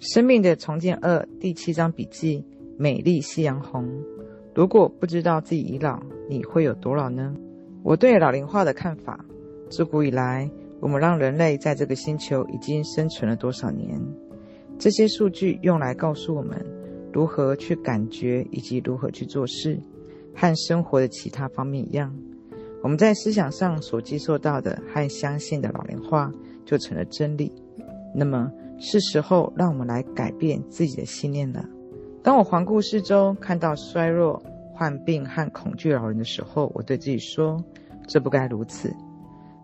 生命的重建二第七章笔记：美丽夕阳红。如果不知道自己已老，你会有多老呢？我对老龄化的看法：自古以来，我们让人类在这个星球已经生存了多少年？这些数据用来告诉我们如何去感觉，以及如何去做事，和生活的其他方面一样。我们在思想上所接受到的和相信的老龄化，就成了真理。那么，是时候让我们来改变自己的信念了。当我环顾四周，看到衰弱、患病和恐惧老人的时候，我对自己说：这不该如此。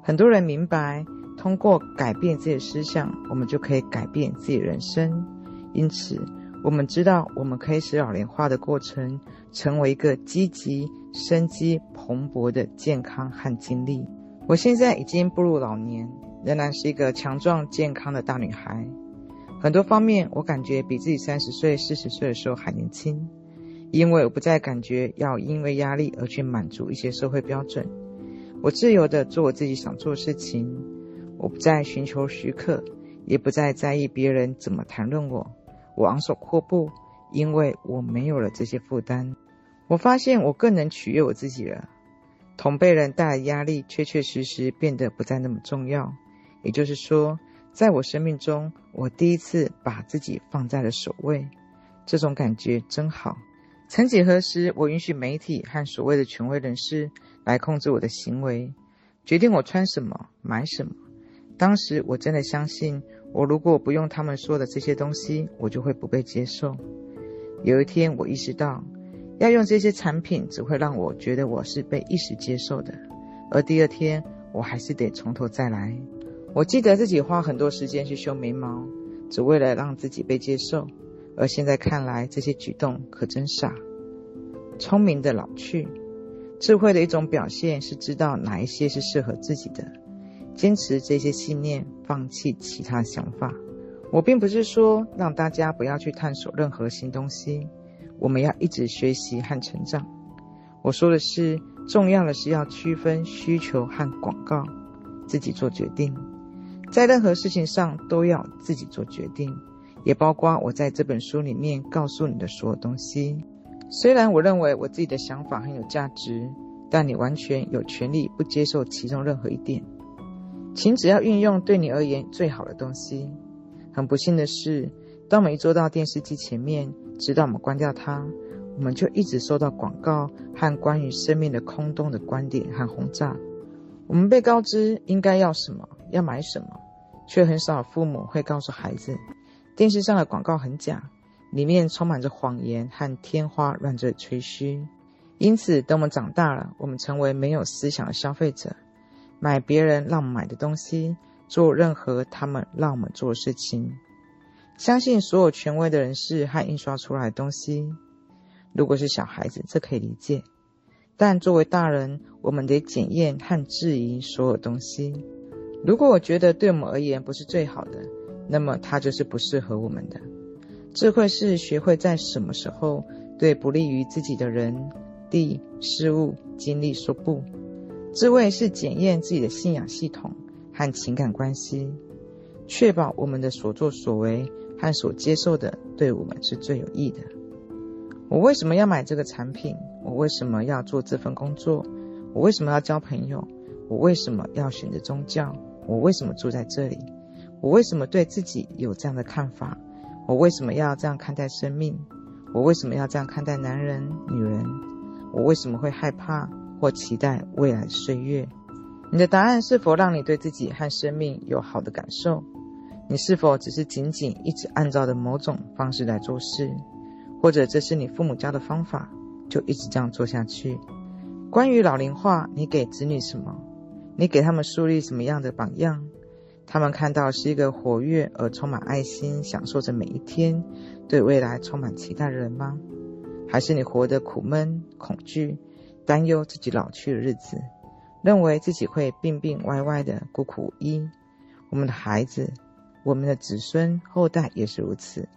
很多人明白，通过改变自己的思想，我们就可以改变自己的人生。因此，我们知道我们可以使老龄化的过程成为一个积极、生机蓬勃的健康和经历。我现在已经步入老年，仍然是一个强壮健康的大女孩。很多方面，我感觉比自己三十岁、四十岁的时候还年轻，因为我不再感觉要因为压力而去满足一些社会标准。我自由地做我自己想做的事情，我不再寻求许可，也不再在意别人怎么谈论我。我昂首阔步，因为我没有了这些负担。我发现我更能取悦我自己了。同辈人带来压力，确确实实变得不再那么重要。也就是说，在我生命中，我第一次把自己放在了首位，这种感觉真好。曾几何时，我允许媒体和所谓的权威人士来控制我的行为，决定我穿什么、买什么。当时我真的相信，我如果不用他们说的这些东西，我就会不被接受。有一天，我意识到，要用这些产品只会让我觉得我是被一时接受的，而第二天我还是得从头再来。我记得自己花很多时间去修眉毛，只为了让自己被接受。而现在看来，这些举动可真傻。聪明的老去，智慧的一种表现是知道哪一些是适合自己的，坚持这些信念，放弃其他想法。我并不是说让大家不要去探索任何新东西，我们要一直学习和成长。我说的是，重要的是要区分需求和广告，自己做决定。在任何事情上都要自己做决定，也包括我在这本书里面告诉你的所有东西。虽然我认为我自己的想法很有价值，但你完全有权利不接受其中任何一点。请只要运用对你而言最好的东西。很不幸的是，当我们一坐到电视机前面，直到我们关掉它，我们就一直收到广告和关于生命的空洞的观点和轰炸。我们被告知应该要什么。要买什么，却很少父母会告诉孩子，电视上的广告很假，里面充满着谎言和天花乱坠吹嘘。因此，等我们长大了，我们成为没有思想的消费者，买别人让我们买的东西，做任何他们让我们做的事情，相信所有权威的人士和印刷出来的东西。如果是小孩子，这可以理解，但作为大人，我们得检验和质疑所有东西。如果我觉得对我们而言不是最好的，那么它就是不适合我们的。智慧是学会在什么时候对不利于自己的人、地、事物、经历说不。智慧是检验自己的信仰系统和情感关系，确保我们的所作所为和所接受的对我们是最有益的。我为什么要买这个产品？我为什么要做这份工作？我为什么要交朋友？我为什么要选择宗教？我为什么住在这里？我为什么对自己有这样的看法？我为什么要这样看待生命？我为什么要这样看待男人、女人？我为什么会害怕或期待未来岁月？你的答案是否让你对自己和生命有好的感受？你是否只是仅仅一直按照的某种方式来做事？或者这是你父母教的方法，就一直这样做下去？关于老龄化，你给子女什么？你给他们树立什么样的榜样？他们看到是一个活跃而充满爱心、享受着每一天、对未来充满期待的人吗？还是你活得苦闷、恐惧、担忧自己老去的日子，认为自己会病病歪歪的孤苦无依？我们的孩子、我们的子孙后代也是如此。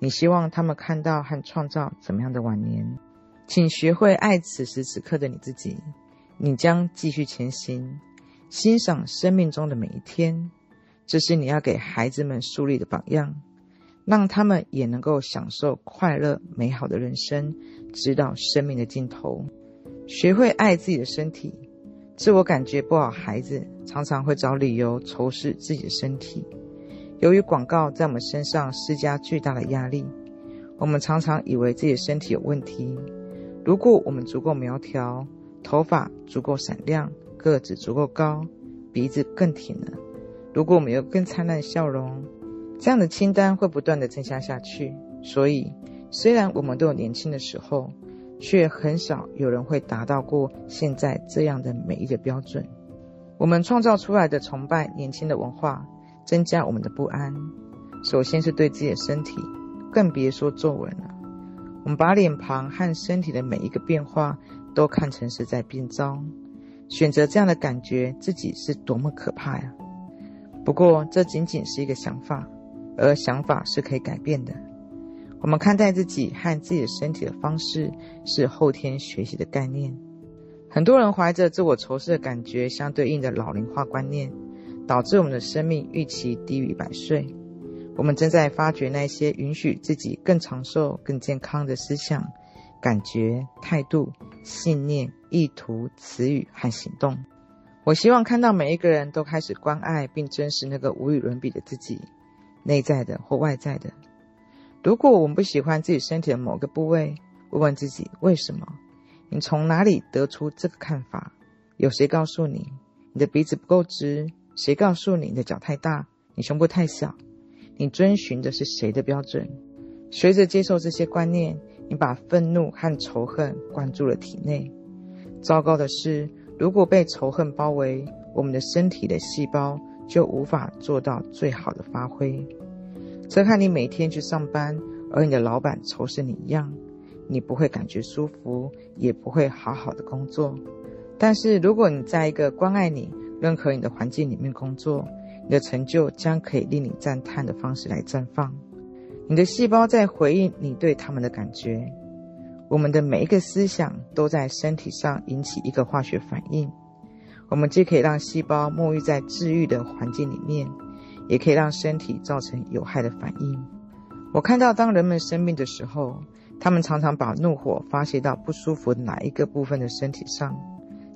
你希望他们看到和创造怎么样的晚年？请学会爱此时此刻的你自己。你将继续前行。欣赏生命中的每一天，这是你要给孩子们树立的榜样。让他们也能够享受快乐美好的人生，直到生命的尽头。学会爱自己的身体。自我感觉不好，孩子常常会找理由仇视自己的身体。由于广告在我们身上施加巨大的压力，我们常常以为自己的身体有问题。如果我们足够苗条，头发足够闪亮，个子足够高，鼻子更挺了，如果我们有更灿烂的笑容，这样的清单会不断地增加下去。所以，虽然我们都有年轻的时候，却很少有人会达到过现在这样的美丽的标准。我们创造出来的崇拜年轻的文化，增加我们的不安。首先是对自己的身体，更别说皱纹了。我们把脸庞和身体的每一个变化都看成是在变糟，选择这样的感觉，自己是多么可怕呀！不过这仅仅是一个想法，而想法是可以改变的。我们看待自己和自己的身体的方式是后天学习的概念。很多人怀着自我仇视的感觉，相对应的老龄化观念，导致我们的生命预期低于百岁。我们正在发掘那些允许自己更长寿、更健康的思想、感觉、态度、信念、意图、词语和行动。我希望看到每一个人都开始关爱并珍视那个无与伦比的自己，内在的或外在的。如果我们不喜欢自己身体的某个部位，问问自己为什么？你从哪里得出这个看法？有谁告诉你你的鼻子不够直？谁告诉你你的脚太大？你胸部太小？你遵循的是谁的标准？随着接受这些观念，你把愤怒和仇恨灌注了体内。糟糕的是，如果被仇恨包围，我们的身体的细胞就无法做到最好的发挥。这和你每天去上班，而你的老板仇视你一样，你不会感觉舒服，也不会好好的工作。但是，如果你在一个关爱你、认可你的环境里面工作，你的成就将可以令你赞叹的方式来绽放。你的细胞在回应你对他们的感觉。我们的每一个思想都在身体上引起一个化学反应。我们既可以让细胞沐浴在治愈的环境里面。也可以让身体造成有害的反应。我看到，当人们生病的时候，他们常常把怒火发泄到不舒服哪一个部分的身体上，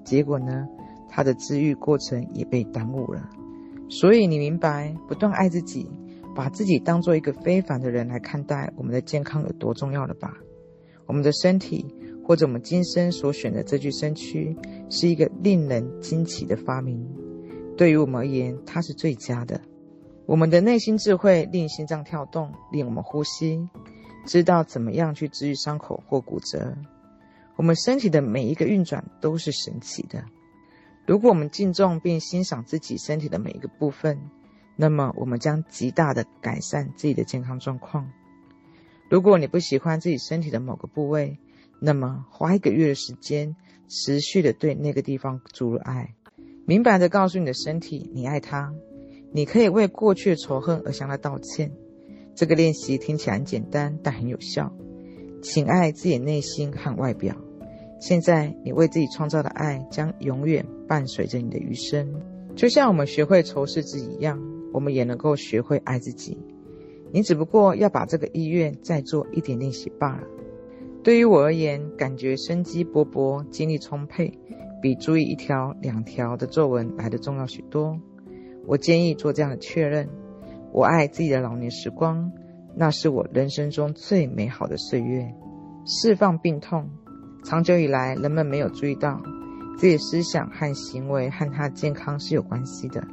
结果呢，他的治愈过程也被耽误了。所以，你明白，不断爱自己，把自己当做一个非凡的人来看待我们的健康有多重要了吧？我们的身体，或者我们今生所选的这具身躯，是一个令人惊奇的发明。对于我们而言，它是最佳的。我们的内心智慧令心脏跳动，令我们呼吸，知道怎么样去治愈伤口或骨折。我们身体的每一个运转都是神奇的。如果我们敬重并欣赏自己身体的每一个部分，那么我们将极大的改善自己的健康状况。如果你不喜欢自己身体的某个部位，那么花一个月的时间，持续的对那个地方注入爱，明白的告诉你的身体，你爱它。你可以为过去的仇恨而向他道歉。这个练习听起来很简单，但很有效。请爱自己内心和外表。现在，你为自己创造的爱将永远伴随着你的余生。就像我们学会仇视自己一样，我们也能够学会爱自己。你只不过要把这个意愿再做一点练习罢了。对于我而言，感觉生机勃勃、精力充沛，比注意一条、两条的皱纹来得重要许多。我建议做这样的确认：我爱自己的老年时光，那是我人生中最美好的岁月。释放病痛。长久以来，人们没有注意到自己思想和行为和他健康是有关系的。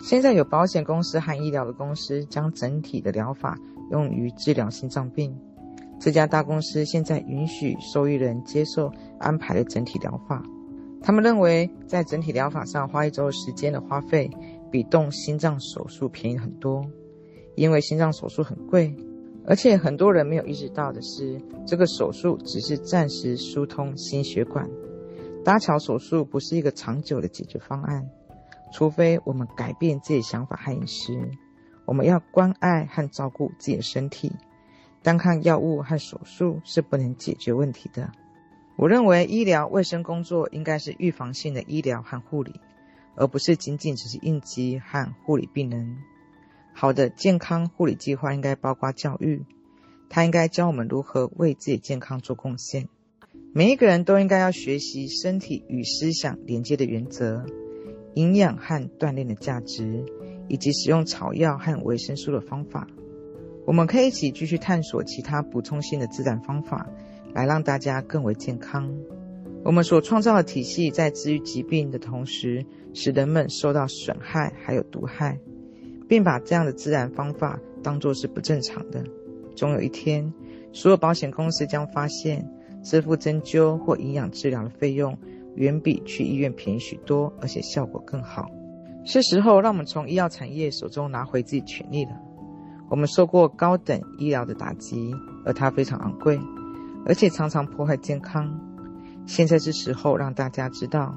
现在有保险公司和医疗的公司将整体的疗法用于治疗心脏病。这家大公司现在允许受益人接受安排的整体疗法。他们认为，在整体疗法上花一周时间的花费。比动心脏手术便宜很多，因为心脏手术很贵，而且很多人没有意识到的是，这个手术只是暂时疏通心血管，搭桥手术不是一个长久的解决方案，除非我们改变自己的想法和饮食。我们要关爱和照顾自己的身体，单看药物和手术是不能解决问题的。我认为医疗卫生工作应该是预防性的医疗和护理。而不是仅仅只是应急和护理病人。好的健康护理计划应该包括教育，它应该教我们如何为自己健康做贡献。每一个人都应该要学习身体与思想连接的原则，营养和锻炼的价值，以及使用草药和维生素的方法。我们可以一起继续探索其他补充性的自然方法，来让大家更为健康。我们所创造的体系在治愈疾病的同时，使人们受到损害还有毒害，并把这样的自然方法当作是不正常的。终有一天，所有保险公司将发现，支付针灸或营养治疗的费用远比去医院便宜许多，而且效果更好。是时候让我们从医药产业手中拿回自己权利了。我们受过高等医疗的打击，而它非常昂贵，而且常常破坏健康。现在是时候让大家知道，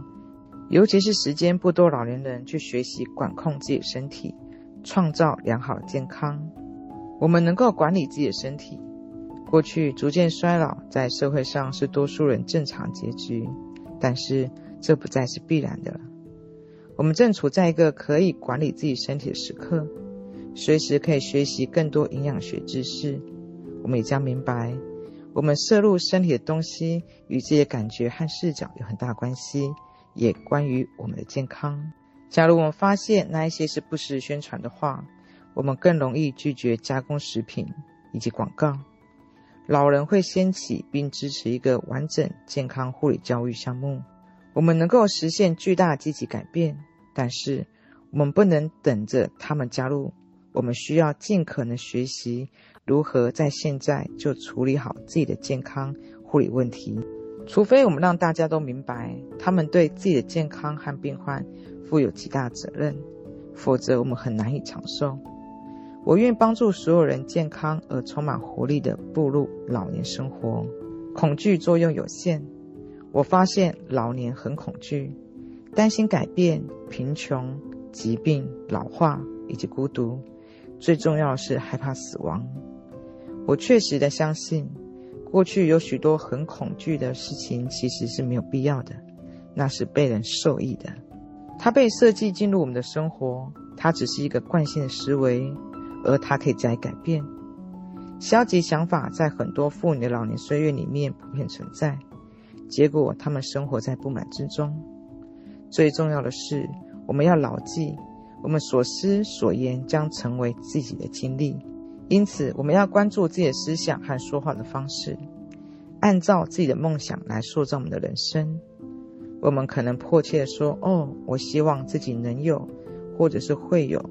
尤其是时间不多老年人去学习管控自己的身体，创造良好的健康。我们能够管理自己的身体。过去逐渐衰老在社会上是多数人正常结局，但是这不再是必然的了。我们正处在一个可以管理自己身体的时刻，随时可以学习更多营养学知识。我们也将明白。我们摄入身体的东西与自己的感觉和视角有很大关系，也关于我们的健康。假如我们发现那一些是不实宣传的话，我们更容易拒绝加工食品以及广告。老人会掀起并支持一个完整健康护理教育项目，我们能够实现巨大积极改变，但是我们不能等着他们加入，我们需要尽可能学习。如何在现在就处理好自己的健康护理问题？除非我们让大家都明白，他们对自己的健康和病患负有极大责任，否则我们很难以长寿。我愿帮助所有人健康而充满活力地步入老年生活。恐惧作用有限。我发现老年很恐惧，担心改变、贫穷、疾病、老化以及孤独。最重要的是害怕死亡。我确实的相信，过去有许多很恐惧的事情，其实是没有必要的，那是被人受益的。它被设计进入我们的生活，它只是一个惯性的思维，而它可以加以改变。消极想法在很多妇女的老年岁月里面普遍存在，结果她们生活在不满之中。最重要的是，我们要牢记，我们所思所言将成为自己的经历。因此，我们要关注自己的思想和说话的方式，按照自己的梦想来塑造我们的人生。我们可能迫切地说：“哦，我希望自己能有，或者是会有，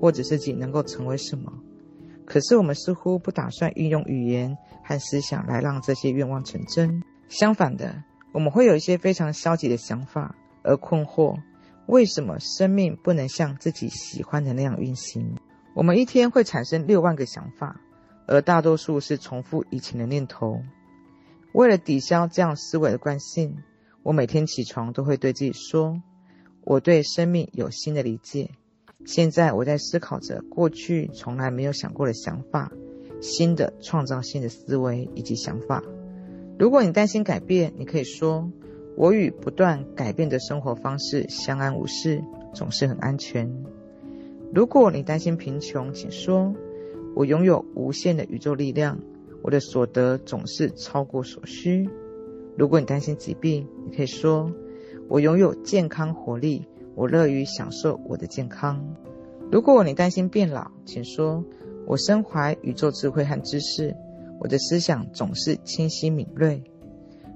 或者自己能够成为什么。”可是，我们似乎不打算运用语言和思想来让这些愿望成真。相反的，我们会有一些非常消极的想法，而困惑为什么生命不能像自己喜欢的那样运行。我们一天会产生六万个想法，而大多数是重复以前的念头。为了抵消这样思维的惯性，我每天起床都会对自己说：“我对生命有新的理解。现在我在思考着过去从来没有想过的想法，新的创造性的思维以及想法。”如果你担心改变，你可以说：“我与不断改变的生活方式相安无事，总是很安全。”如果你担心贫穷，请说：“我拥有无限的宇宙力量，我的所得总是超过所需。”如果你担心疾病，你可以说：“我拥有健康活力，我乐于享受我的健康。”如果你担心变老，请说：“我身怀宇宙智慧和知识，我的思想总是清晰敏锐。”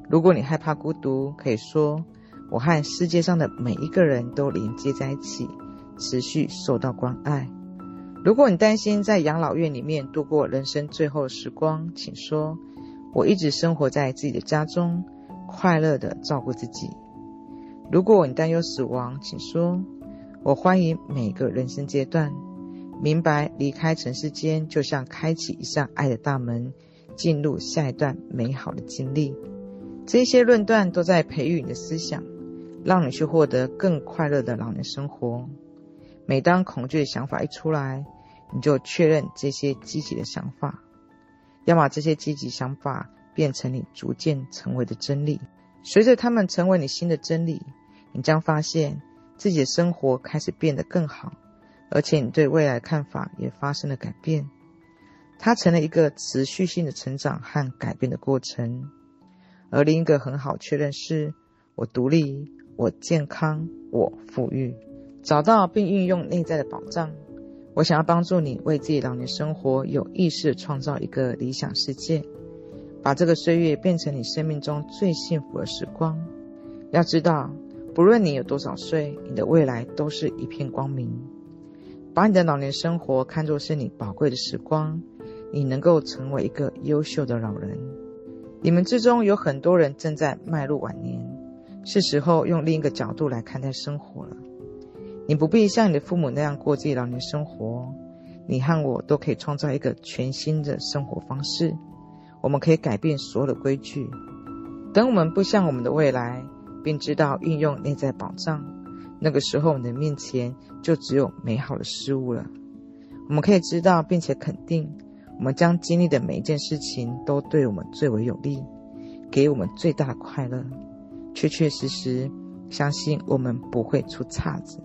如果你害怕孤独，可以说：“我和世界上的每一个人都连接在一起。”持续受到关爱。如果你担心在养老院里面度过人生最后时光，请说：“我一直生活在自己的家中，快乐地照顾自己。”如果你担忧死亡，请说：“我欢迎每个人生阶段，明白离开尘世间就像开启一扇爱的大门，进入下一段美好的经历。”这些论断都在培育你的思想，让你去获得更快乐的老年生活。每当恐惧的想法一出来，你就确认这些积极的想法，要把这些积极想法变成你逐渐成为的真理。随着他们成为你新的真理，你将发现自己的生活开始变得更好，而且你对未来看法也发生了改变。它成了一个持续性的成长和改变的过程。而另一个很好确认是：我独立，我健康，我富裕。找到并运用内在的宝藏。我想要帮助你为自己老年生活有意识地创造一个理想世界，把这个岁月变成你生命中最幸福的时光。要知道，不论你有多少岁，你的未来都是一片光明。把你的老年生活看作是你宝贵的时光，你能够成为一个优秀的老人。你们之中有很多人正在迈入晚年，是时候用另一个角度来看待生活了。你不必像你的父母那样过自己老年生活，你和我都可以创造一个全新的生活方式。我们可以改变所有的规矩。等我们步向我们的未来，并知道运用内在宝藏，那个时候你的面前就只有美好的事物了。我们可以知道并且肯定，我们将经历的每一件事情都对我们最为有利，给我们最大的快乐。确确实实相信我们不会出岔子。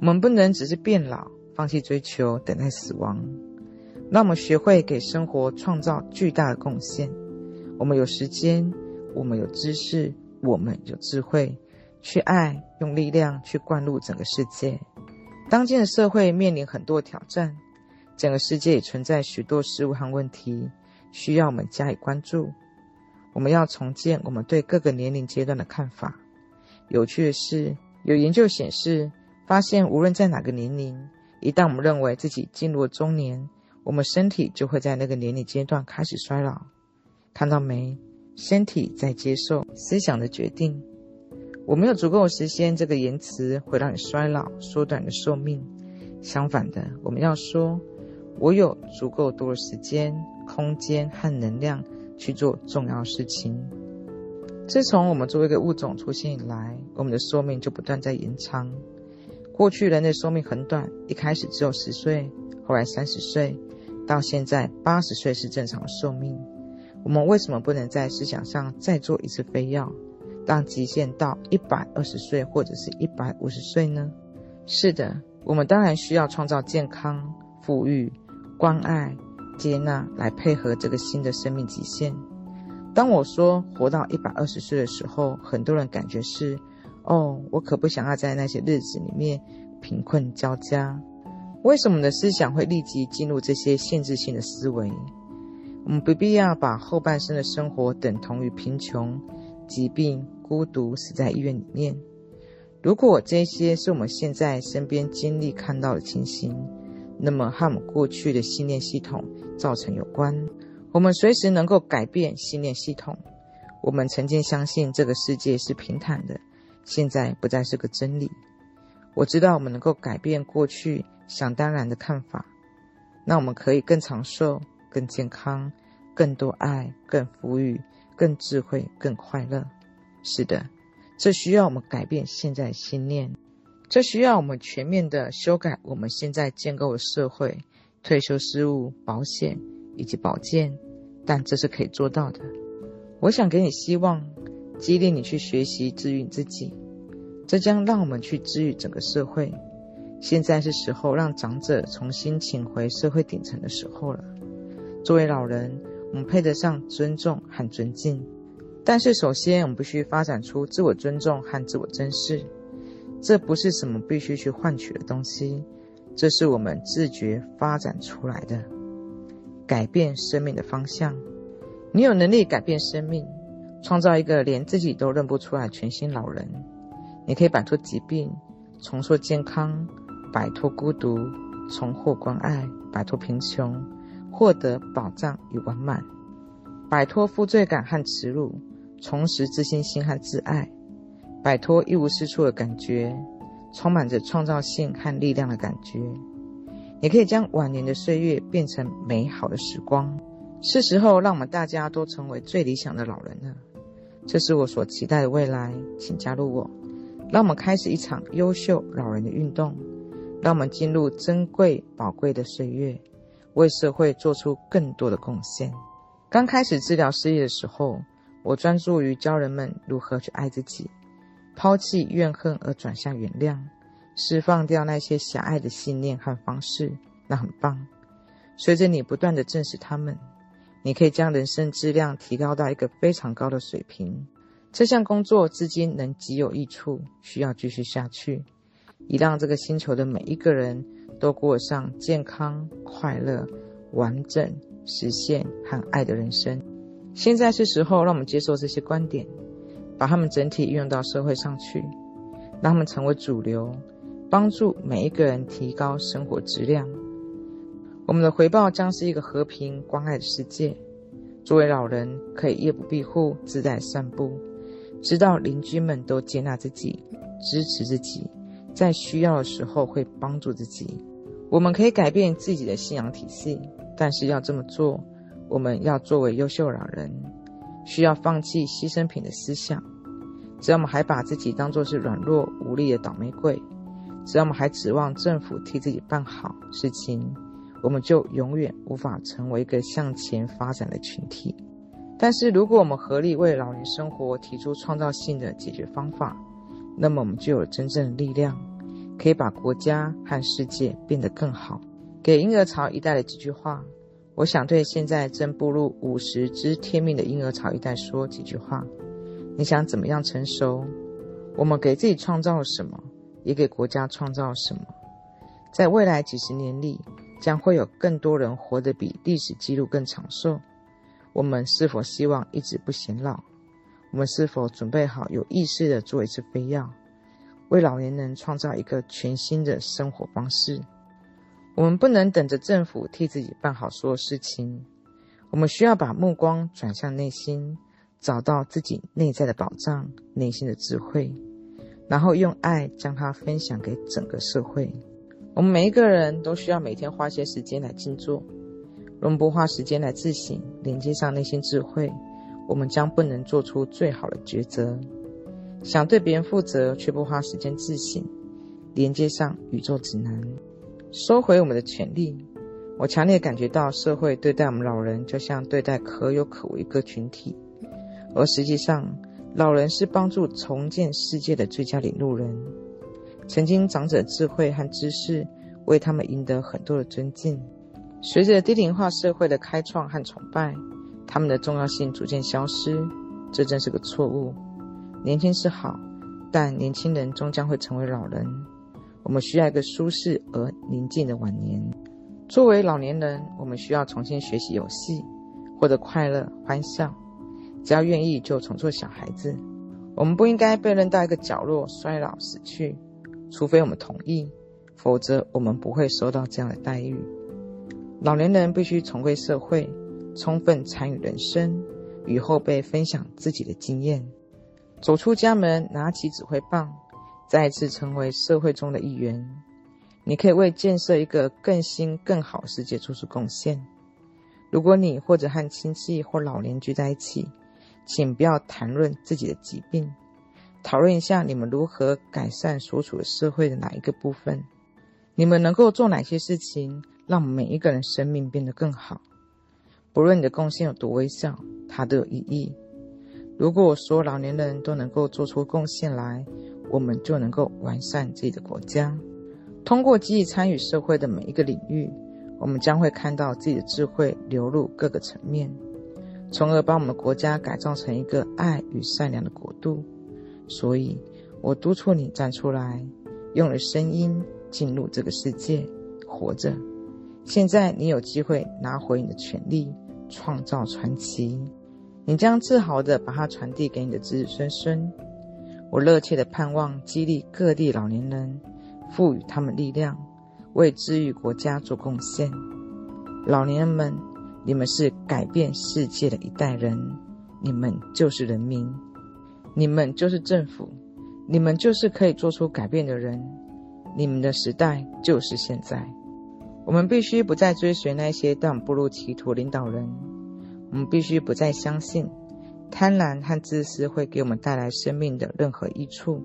我们不能只是变老，放弃追求，等待死亡。让我们学会给生活创造巨大的贡献。我们有时间，我们有知识，我们有智慧，去爱，用力量去灌入整个世界。当今的社会面临很多挑战，整个世界也存在许多事物和问题，需要我们加以关注。我们要重建我们对各个年龄阶段的看法。有趣的是，有研究显示。发现，无论在哪个年龄，一旦我们认为自己进入了中年，我们身体就会在那个年龄阶段开始衰老。看到没？身体在接受思想的决定。我没有足够的时间，这个言辞会让你衰老，缩短你的寿命。相反的，我们要说：我有足够多的时间、空间和能量去做重要事情。自从我们作为一个物种出现以来，我们的寿命就不断在延长。过去人类寿命很短，一开始只有十岁，后来三十岁，到现在八十岁是正常的寿命。我们为什么不能在思想上再做一次飞跃，让极限到一百二十岁或者是一百五十岁呢？是的，我们当然需要创造健康、富裕、关爱、接纳来配合这个新的生命极限。当我说活到一百二十岁的时候，很多人感觉是。哦，我可不想要在那些日子里面贫困交加。为什么我们的思想会立即进入这些限制性的思维？我们不必要把后半生的生活等同于贫穷、疾病、孤独，死在医院里面。如果这些是我们现在身边经历看到的情形，那么和我们过去的信念系统造成有关。我们随时能够改变信念系统。我们曾经相信这个世界是平坦的。现在不再是个真理。我知道我们能够改变过去想当然的看法，那我们可以更长寿、更健康、更多爱、更富裕、更智慧、更快乐。是的，这需要我们改变现在的信念，这需要我们全面的修改我们现在建构的社会、退休事务、保险以及保健，但这是可以做到的。我想给你希望。激励你去学习治愈自己，这将让我们去治愈整个社会。现在是时候让长者重新请回社会顶层的时候了。作为老人，我们配得上尊重和尊敬，但是首先我们必须发展出自我尊重和自我珍视。这不是什么必须去换取的东西，这是我们自觉发展出来的，改变生命的方向。你有能力改变生命。创造一个连自己都认不出来全新老人，你可以摆脱疾病，重塑健康，摆脱孤独，重获关爱，摆脱贫穷，获得保障与完满，摆脱负罪感和耻辱，重拾自信心和自爱，摆脱一无是处的感觉，充满着创造性和力量的感觉。你可以将晚年的岁月变成美好的时光。是时候让我们大家都成为最理想的老人了。这是我所期待的未来，请加入我，让我们开始一场优秀老人的运动，让我们进入珍贵宝贵的岁月，为社会做出更多的贡献。刚开始治疗失业的时候，我专注于教人们如何去爱自己，抛弃怨恨而转向原谅，释放掉那些狭隘的信念和方式，那很棒。随着你不断的证实他们，你可以将人生质量提高到一个非常高的水平。这项工作至今能极有益处，需要继续下去，以让这个星球的每一个人都过上健康、快乐、完整、实现和爱的人生。现在是时候，让我们接受这些观点，把它们整体运用到社会上去，让他们成为主流，帮助每一个人提高生活质量。我们的回报将是一个和平、关爱的世界。作为老人，可以夜不闭户、自在散步，知道邻居们都接纳自己、支持自己，在需要的时候会帮助自己。我们可以改变自己的信仰体系，但是要这么做，我们要作为优秀老人，需要放弃牺牲品的思想。只要我们还把自己当作是软弱无力的倒霉鬼，只要我们还指望政府替自己办好事情。我们就永远无法成为一个向前发展的群体。但是，如果我们合力为老年生活提出创造性的解决方法，那么我们就有真正的力量，可以把国家和世界变得更好。给婴儿潮一代的几句话，我想对现在正步入五十知天命的婴儿潮一代说几句话：你想怎么样成熟？我们给自己创造了什么？也给国家创造了什么？在未来几十年里。将会有更多人活得比历史记录更长寿。我们是否希望一直不显老？我们是否准备好有意识地做一次飞跃，为老年人创造一个全新的生活方式？我们不能等着政府替自己办好所有事情。我们需要把目光转向内心，找到自己内在的宝藏、内心的智慧，然后用爱将它分享给整个社会。我们每一个人都需要每天花些时间来静坐。我们不花时间来自省，连接上内心智慧，我们将不能做出最好的抉择。想对别人负责，却不花时间自省，连接上宇宙指南，收回我们的权利。我强烈感觉到，社会对待我们老人，就像对待可有可无一个群体，而实际上，老人是帮助重建世界的最佳领路人。曾经，长者智慧和知识为他们赢得很多的尊敬。随着低龄化社会的开创和崇拜，他们的重要性逐渐消失，这真是个错误。年轻是好，但年轻人终将会成为老人。我们需要一个舒适而宁静的晚年。作为老年人，我们需要重新学习游戏，获得快乐欢笑。只要愿意，就重做小孩子。我们不应该被扔到一个角落，衰老死去。除非我们同意，否则我们不会收到这样的待遇。老年人必须重归社会，充分参与人生，与后辈分享自己的经验，走出家门，拿起指挥棒，再次成为社会中的一员。你可以为建设一个更新、更好世界做出贡献。如果你或者和亲戚或老邻居在一起，请不要谈论自己的疾病。讨论一下你们如何改善所处的社会的哪一个部分？你们能够做哪些事情，让每一个人生命变得更好？不论你的贡献有多微小，它都有意义。如果我说老年人都能够做出贡献来，我们就能够完善自己的国家。通过积极参与社会的每一个领域，我们将会看到自己的智慧流入各个层面，从而把我们的国家改造成一个爱与善良的国度。所以，我督促你站出来，用了声音进入这个世界，活着。现在你有机会拿回你的权利，创造传奇。你将自豪地把它传递给你的子子孙孙。我热切地盼望激励各地老年人，赋予他们力量，为治愈国家做贡献。老年人们，你们是改变世界的一代人，你们就是人民。你们就是政府，你们就是可以做出改变的人，你们的时代就是现在。我们必须不再追随那些让我们步入歧途领导人，我们必须不再相信贪婪和自私会给我们带来生命的任何益处。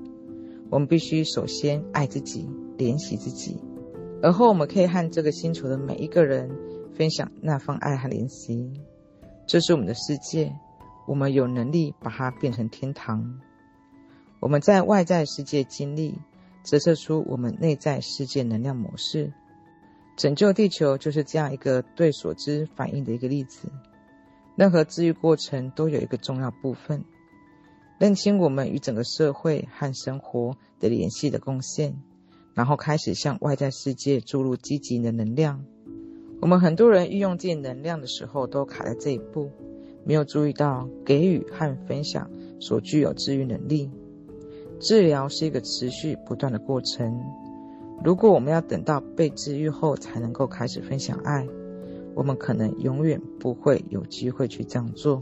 我们必须首先爱自己，怜惜自己，而后我们可以和这个星球的每一个人分享那份爱和怜惜。这是我们的世界。我们有能力把它变成天堂。我们在外在世界经历，折射出我们内在世界能量模式。拯救地球就是这样一个对所知反应的一个例子。任何治愈过程都有一个重要部分，认清我们与整个社会和生活的联系的贡献，然后开始向外在世界注入积极的能量。我们很多人运用这能量的时候都卡在这一步，没有注意到给予和分享所具有治愈能力。治疗是一个持续不断的过程。如果我们要等到被治愈后才能够开始分享爱，我们可能永远不会有机会去这样做。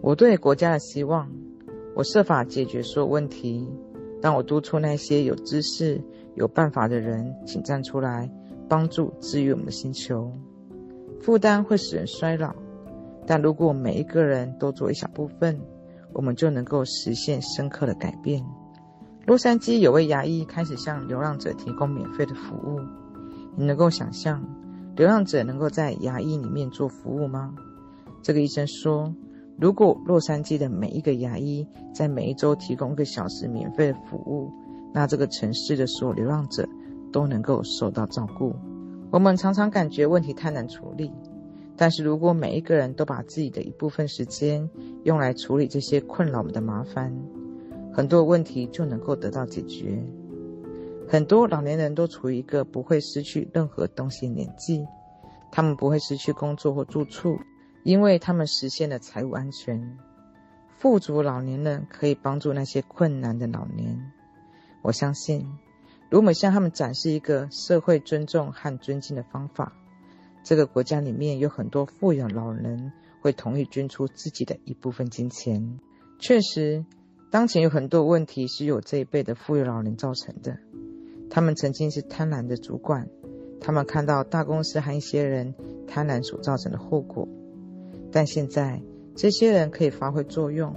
我对国家的希望，我设法解决所有问题。当我督促那些有知识、有办法的人，请站出来帮助治愈我们的星球。负担会使人衰老，但如果每一个人都做一小部分，我们就能够实现深刻的改变。洛杉矶有位牙医开始向流浪者提供免费的服务。你能够想象流浪者能够在牙医里面做服务吗？这个医生说，如果洛杉矶的每一个牙医在每一周提供一个小时免费的服务，那这个城市的所有流浪者都能够受到照顾。我们常常感觉问题太难处理，但是如果每一个人都把自己的一部分时间用来处理这些困扰我们的麻烦，很多问题就能够得到解决。很多老年人都处于一个不会失去任何东西的年纪，他们不会失去工作或住处，因为他们实现了财务安全。富足老年人可以帮助那些困难的老年。我相信，如果向他们展示一个社会尊重和尊敬的方法，这个国家里面有很多富有老人会同意捐出自己的一部分金钱。确实。当前有很多问题是由这一辈的富有老人造成的。他们曾经是贪婪的主管，他们看到大公司和一些人贪婪所造成的后果。但现在这些人可以发挥作用，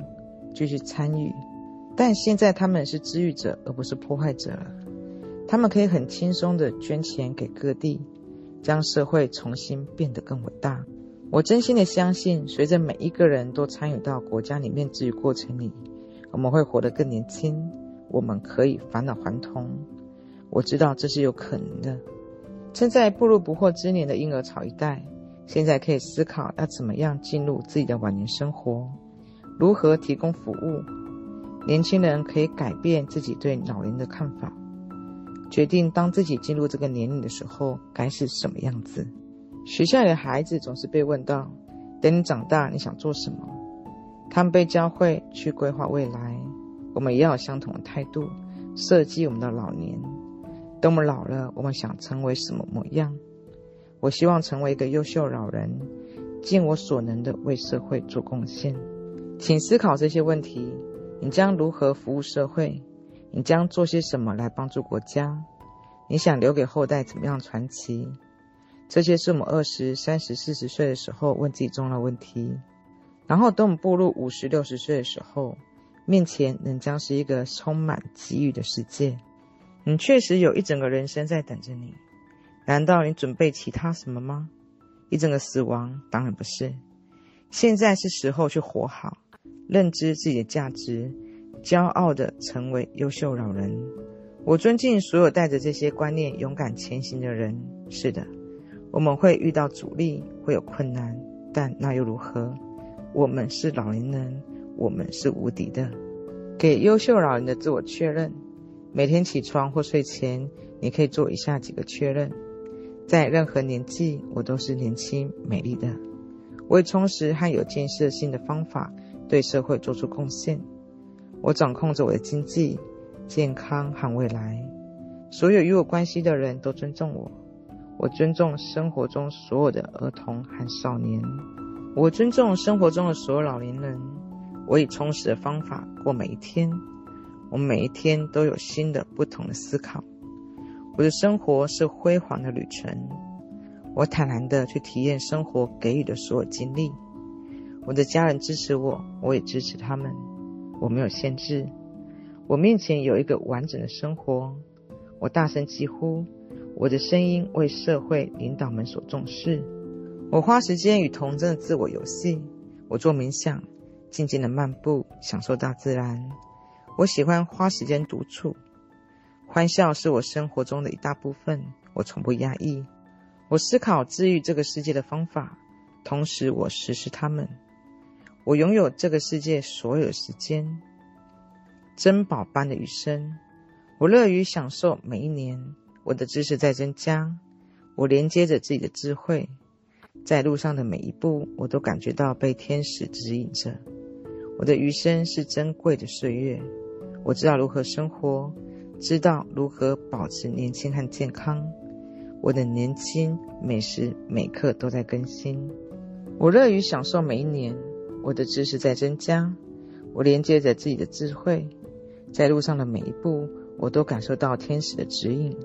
继续参与。但现在他们是治愈者，而不是破坏者了。他们可以很轻松地捐钱给各地，将社会重新变得更伟大。我真心的相信，随着每一个人都参与到国家里面治愈过程里。我们会活得更年轻，我们可以返老还童。我知道这是有可能的。正在步入不惑之年的婴儿潮一代，现在可以思考要怎么样进入自己的晚年生活，如何提供服务。年轻人可以改变自己对老年的看法，决定当自己进入这个年龄的时候该是什么样子。学校里的孩子总是被问到：“等你长大，你想做什么？”他们被教会去规划未来，我们也有相同的态度，设计我们的老年。等我们老了，我们想成为什么模样？我希望成为一个优秀老人，尽我所能的为社会做贡献。请思考这些问题：你将如何服务社会？你将做些什么来帮助国家？你想留给后代怎么样传奇？这些是我们二十三十四十岁的时候问自己重要的问题。然后，等我们步入五十六十岁的时候，面前仍将是一个充满机遇的世界。你确实有一整个人生在等着你。难道你准备其他什么吗？一整个死亡？当然不是。现在是时候去活好，认知自己的价值，骄傲地成为优秀老人。我尊敬所有带着这些观念勇敢前行的人。是的，我们会遇到阻力，会有困难，但那又如何？我们是老年人，我们是无敌的。给优秀老人的自我确认：每天起床或睡前，你可以做以下几个确认：在任何年纪，我都是年轻美丽的。我以充实和有建设性的方法对社会做出贡献。我掌控着我的经济、健康和未来。所有与我关系的人都尊重我。我尊重生活中所有的儿童和少年。我尊重生活中的所有老年人。我以充实的方法过每一天。我每一天都有新的、不同的思考。我的生活是辉煌的旅程。我坦然的去体验生活给予的所有经历。我的家人支持我，我也支持他们。我没有限制。我面前有一个完整的生活。我大声疾呼，我的声音为社会领导们所重视。我花时间与童真的自我游戏，我做冥想，静静的漫步，享受大自然。我喜欢花时间独处。欢笑是我生活中的一大部分，我从不压抑。我思考治愈这个世界的方法，同时我实施它们。我拥有这个世界所有时间，珍宝般的余生。我乐于享受每一年。我的知识在增加，我连接着自己的智慧，在路上的每一步，我都感觉到被天使指引着。我的余生是珍贵的岁月，我知道如何生活，知道如何保持年轻和健康。我的年轻每时每刻都在更新，我乐于享受每一年。我的知识在增加，我连接着自己的智慧，在路上的每一步，我都感受到天使的指引。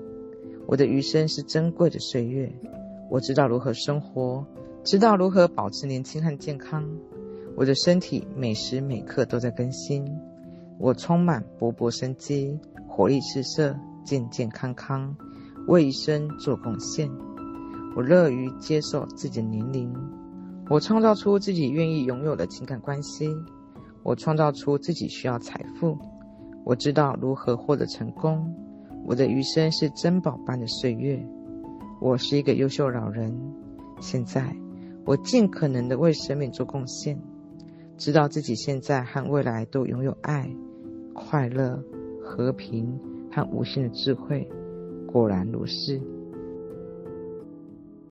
我的余生是珍贵的岁月，我知道如何生活，知道如何保持年轻和健康。我的身体每时每刻都在更新，我充满勃勃生机，活力四射，健健康康。为一生做贡献，我乐于接受自己的年龄。我创造出自己愿意拥有的情感关系。我创造出自己需要财富。我知道如何获得成功。我的余生是珍宝般的岁月。我是一个优秀老人。现在，我尽可能的为生命做贡献。知道自己现在和未来都拥有爱、快乐、和平和无限的智慧。果然如是。